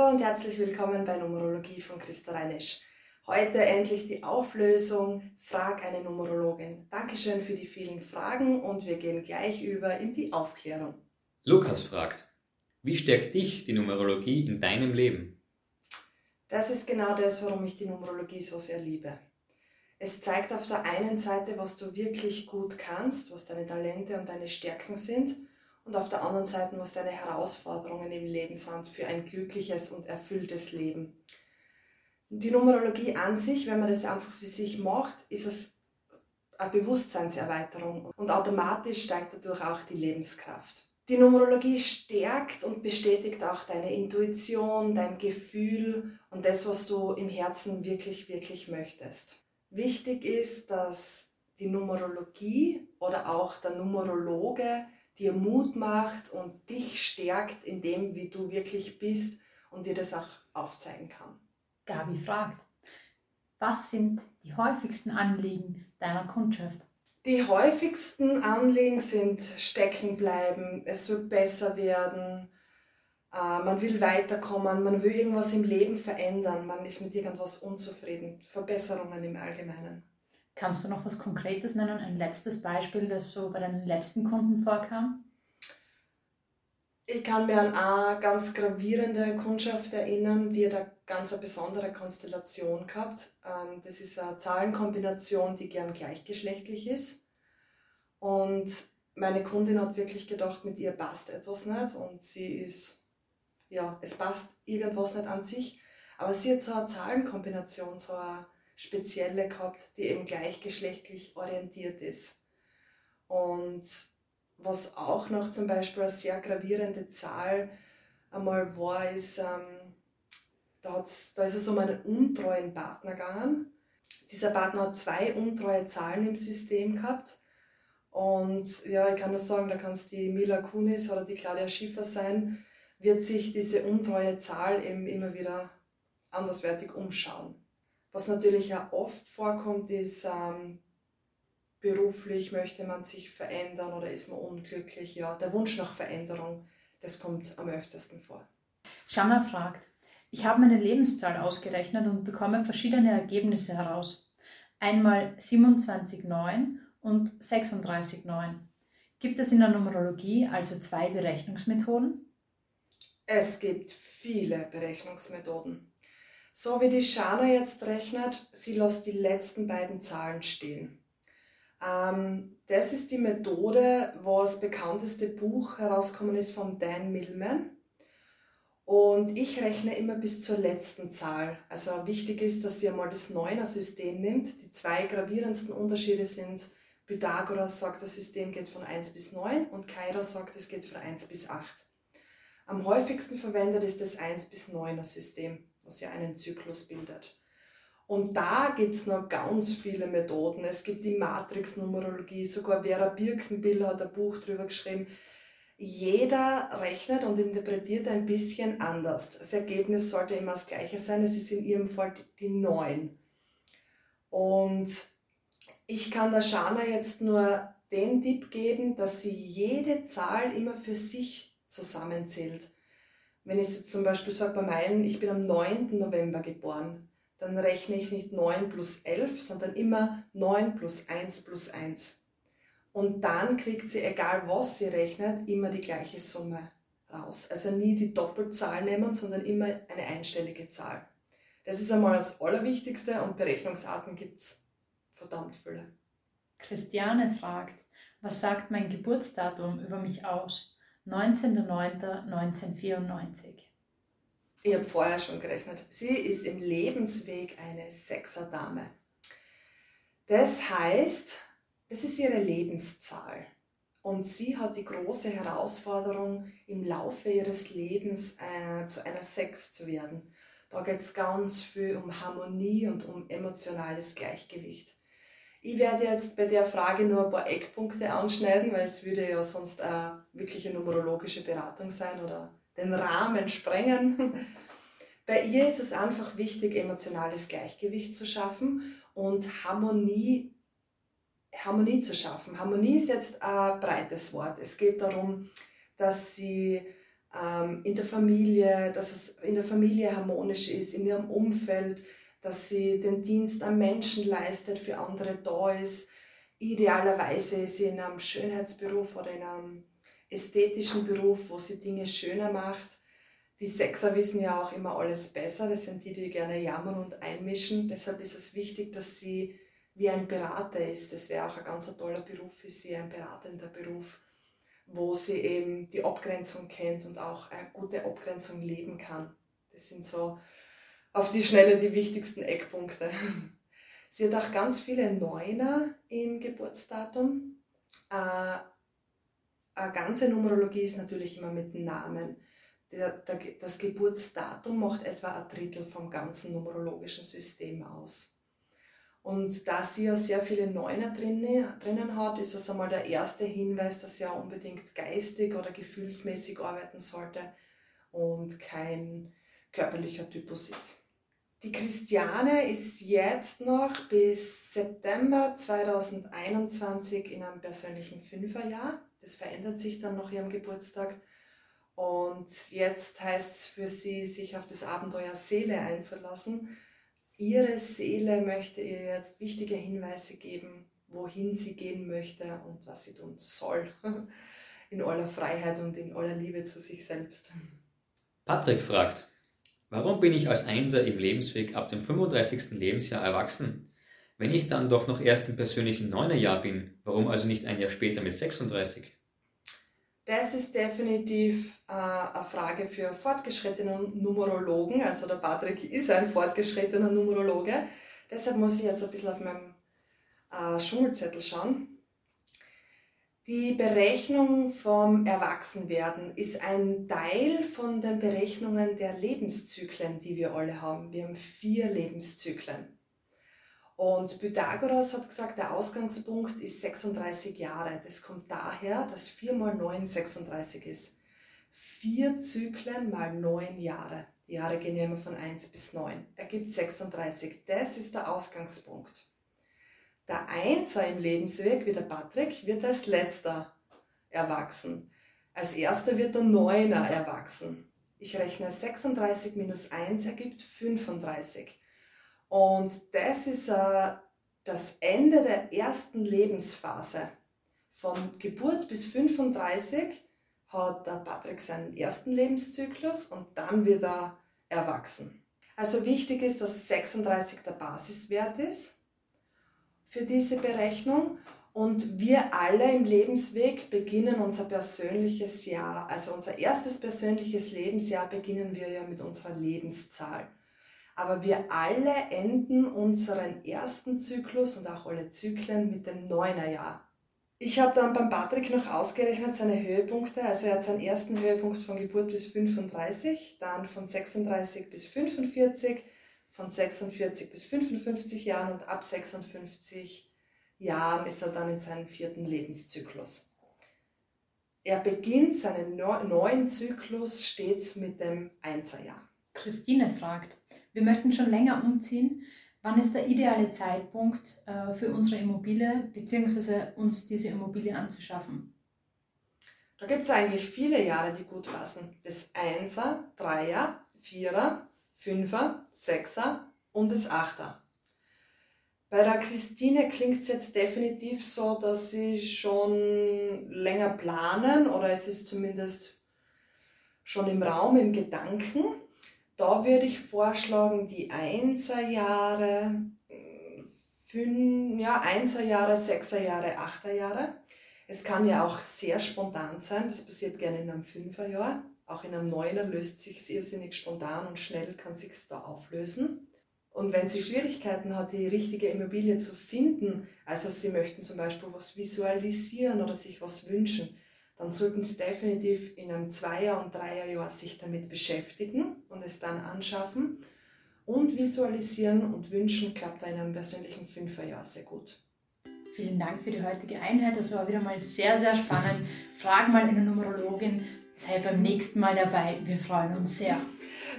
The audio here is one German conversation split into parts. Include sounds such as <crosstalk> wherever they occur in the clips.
Hallo und herzlich willkommen bei Numerologie von Christa Reinisch. Heute endlich die Auflösung Frag eine Numerologin. Dankeschön für die vielen Fragen und wir gehen gleich über in die Aufklärung. Lukas fragt, wie stärkt dich die Numerologie in deinem Leben? Das ist genau das, warum ich die Numerologie so sehr liebe. Es zeigt auf der einen Seite, was du wirklich gut kannst, was deine Talente und deine Stärken sind und auf der anderen Seite, was deine Herausforderungen im Leben sind für ein glückliches und erfülltes Leben. Die Numerologie an sich, wenn man das einfach für sich macht, ist es eine Bewusstseinserweiterung und automatisch steigt dadurch auch die Lebenskraft. Die Numerologie stärkt und bestätigt auch deine Intuition, dein Gefühl und das, was du im Herzen wirklich, wirklich möchtest. Wichtig ist, dass die Numerologie oder auch der Numerologe dir Mut macht und dich stärkt in dem, wie du wirklich bist und dir das auch aufzeigen kann. Gabi fragt, was sind die häufigsten Anliegen deiner Kundschaft? Die häufigsten Anliegen sind stecken bleiben, es soll besser werden, äh, man will weiterkommen, man will irgendwas im Leben verändern, man ist mit irgendwas unzufrieden, Verbesserungen im Allgemeinen. Kannst du noch was Konkretes nennen, ein letztes Beispiel, das so bei deinen letzten Kunden vorkam? Ich kann mir an eine ganz gravierende Kundschaft erinnern, die hat eine ganz besondere Konstellation gehabt. Ähm, das ist eine Zahlenkombination, die gern gleichgeschlechtlich ist. Und meine Kundin hat wirklich gedacht, mit ihr passt etwas nicht und sie ist, ja, es passt irgendwas nicht an sich. Aber sie hat so eine Zahlenkombination, so eine spezielle gehabt, die eben gleichgeschlechtlich orientiert ist. Und was auch noch zum Beispiel eine sehr gravierende Zahl einmal war, ist, ähm, da, da ist es um einen untreuen Partner gegangen. Dieser Partner hat zwei untreue Zahlen im System gehabt. Und ja, ich kann nur sagen, da kann es die Mila Kunis oder die Claudia Schiffer sein, wird sich diese untreue Zahl eben immer wieder anderswertig umschauen. Was natürlich ja oft vorkommt, ist, ähm, beruflich möchte man sich verändern oder ist man unglücklich. Ja, der Wunsch nach Veränderung, das kommt am öftesten vor. Shanna fragt, ich habe meine Lebenszahl ausgerechnet und bekomme verschiedene Ergebnisse heraus. Einmal 27,9 und 36,9. Gibt es in der Numerologie also zwei Berechnungsmethoden? Es gibt viele Berechnungsmethoden. So wie die Shana jetzt rechnet, sie lässt die letzten beiden Zahlen stehen. Ähm, das ist die Methode, wo das bekannteste Buch herausgekommen ist von Dan Millman. Und ich rechne immer bis zur letzten Zahl. Also wichtig ist, dass ihr mal das Neuner-System nimmt. Die zwei gravierendsten Unterschiede sind, Pythagoras sagt, das System geht von 1 bis 9 und Kairos sagt, es geht von 1 bis 8. Am häufigsten verwendet ist das 1 bis 9er System was ja einen Zyklus bildet. Und da gibt es noch ganz viele Methoden. Es gibt die Matrix-Numerologie, sogar Vera Birkenbill hat ein Buch darüber geschrieben. Jeder rechnet und interpretiert ein bisschen anders. Das Ergebnis sollte immer das gleiche sein. Es ist in ihrem Fall die 9. Und ich kann der Shana jetzt nur den Tipp geben, dass sie jede Zahl immer für sich zusammenzählt. Wenn ich jetzt zum Beispiel sage, bei meinen, ich bin am 9. November geboren, dann rechne ich nicht 9 plus 11, sondern immer 9 plus 1 plus 1. Und dann kriegt sie, egal was sie rechnet, immer die gleiche Summe raus. Also nie die Doppelzahl nehmen, sondern immer eine einstellige Zahl. Das ist einmal das Allerwichtigste und Berechnungsarten gibt es verdammt viele. Christiane fragt, was sagt mein Geburtsdatum über mich aus? 19.09.1994. Ich habe vorher schon gerechnet. Sie ist im Lebensweg eine Sechserdame. Das heißt, es ist ihre Lebenszahl. Und sie hat die große Herausforderung, im Laufe ihres Lebens äh, zu einer Sechs zu werden. Da geht es ganz viel um Harmonie und um emotionales Gleichgewicht. Ich werde jetzt bei der Frage nur ein paar Eckpunkte anschneiden, weil es würde ja sonst eine wirkliche numerologische Beratung sein oder den Rahmen sprengen. <laughs> Bei ihr ist es einfach wichtig, emotionales Gleichgewicht zu schaffen und Harmonie, Harmonie zu schaffen. Harmonie ist jetzt ein breites Wort. Es geht darum, dass sie ähm, in der Familie, dass es in der Familie harmonisch ist, in ihrem Umfeld, dass sie den Dienst am Menschen leistet, für andere da ist. Idealerweise ist sie in einem Schönheitsberuf oder in einem ästhetischen Beruf, wo sie Dinge schöner macht. Die Sexer wissen ja auch immer alles besser, das sind die, die gerne jammern und einmischen. Deshalb ist es wichtig, dass sie wie ein Berater ist. Das wäre auch ein ganz toller Beruf für sie, ein beratender Beruf, wo sie eben die Abgrenzung kennt und auch eine gute Abgrenzung leben kann. Das sind so auf die Schnelle die wichtigsten Eckpunkte. <laughs> Sie hat auch ganz viele Neuner im Geburtsdatum. Äh, eine ganze Numerologie ist natürlich immer mit Namen. Das Geburtsdatum macht etwa ein Drittel vom ganzen numerologischen System aus. Und da sie ja sehr viele Neuner drin, drinnen hat, ist das einmal der erste Hinweis, dass sie ja unbedingt geistig oder gefühlsmäßig arbeiten sollte und kein körperlicher Typus ist. Die Christiane ist jetzt noch bis September 2021 in einem persönlichen Fünferjahr. Das verändert sich dann nach ihrem Geburtstag. Und jetzt heißt es für sie, sich auf das Abenteuer Seele einzulassen. Ihre Seele möchte ihr jetzt wichtige Hinweise geben, wohin sie gehen möchte und was sie tun soll. <laughs> In aller Freiheit und in aller Liebe zu sich selbst. Patrick fragt, warum bin ich als Einser im Lebensweg ab dem 35. Lebensjahr erwachsen? Wenn ich dann doch noch erst im persönlichen Neunerjahr bin, warum also nicht ein Jahr später mit 36? Das ist definitiv äh, eine Frage für fortgeschrittene Numerologen. Also der Patrick ist ein fortgeschrittener Numerologe. Deshalb muss ich jetzt ein bisschen auf meinem äh, Schummelzettel schauen. Die Berechnung vom Erwachsenwerden ist ein Teil von den Berechnungen der Lebenszyklen, die wir alle haben. Wir haben vier Lebenszyklen. Und Pythagoras hat gesagt, der Ausgangspunkt ist 36 Jahre. Das kommt daher, dass 4 mal 9 36 ist. Vier Zyklen mal 9 Jahre. Die Jahre gehen ja immer von 1 bis 9. Ergibt 36. Das ist der Ausgangspunkt. Der Einser im Lebensweg, wie der Patrick, wird als letzter erwachsen. Als erster wird der Neuner erwachsen. Ich rechne 36 minus 1 ergibt 35. Und das ist äh, das Ende der ersten Lebensphase. Von Geburt bis 35 hat der Patrick seinen ersten Lebenszyklus und dann wird er erwachsen. Also wichtig ist, dass 36 der Basiswert ist für diese Berechnung und wir alle im Lebensweg beginnen unser persönliches Jahr, also unser erstes persönliches Lebensjahr beginnen wir ja mit unserer Lebenszahl. Aber wir alle enden unseren ersten Zyklus und auch alle Zyklen mit dem Neunerjahr. Ich habe dann beim Patrick noch ausgerechnet seine Höhepunkte. Also er hat seinen ersten Höhepunkt von Geburt bis 35, dann von 36 bis 45, von 46 bis 55 Jahren und ab 56 Jahren ist er dann in seinem vierten Lebenszyklus. Er beginnt seinen neuen Zyklus stets mit dem Einserjahr. Christine fragt, wir möchten schon länger umziehen. Wann ist der ideale Zeitpunkt äh, für unsere Immobilie bzw. uns diese Immobilie anzuschaffen? Da gibt es eigentlich viele Jahre, die gut passen. Das Einser, Dreier, Vierer, Fünfer, Sechser und das Achter. Bei der Christine klingt es jetzt definitiv so, dass sie schon länger planen oder es ist zumindest schon im Raum, im Gedanken. Da würde ich vorschlagen, die Einserjahre, ja, Einserjahre, Sechserjahre, Achterjahre. Es kann ja auch sehr spontan sein, das passiert gerne in einem Fünferjahr. Auch in einem Neuner löst sich irrsinnig spontan und schnell kann sich da auflösen. Und wenn sie Schwierigkeiten hat, die richtige Immobilie zu finden, also sie möchten zum Beispiel was visualisieren oder sich was wünschen, dann sollten Sie definitiv in einem Zweier- und Dreierjahr sich damit beschäftigen und es dann anschaffen. Und visualisieren und wünschen klappt in einem persönlichen Fünferjahr sehr gut. Vielen Dank für die heutige Einheit. Das war wieder mal sehr, sehr spannend. Frag mal eine Numerologin. Sei beim nächsten Mal dabei. Wir freuen uns sehr.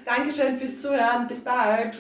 Dankeschön fürs Zuhören. Bis bald.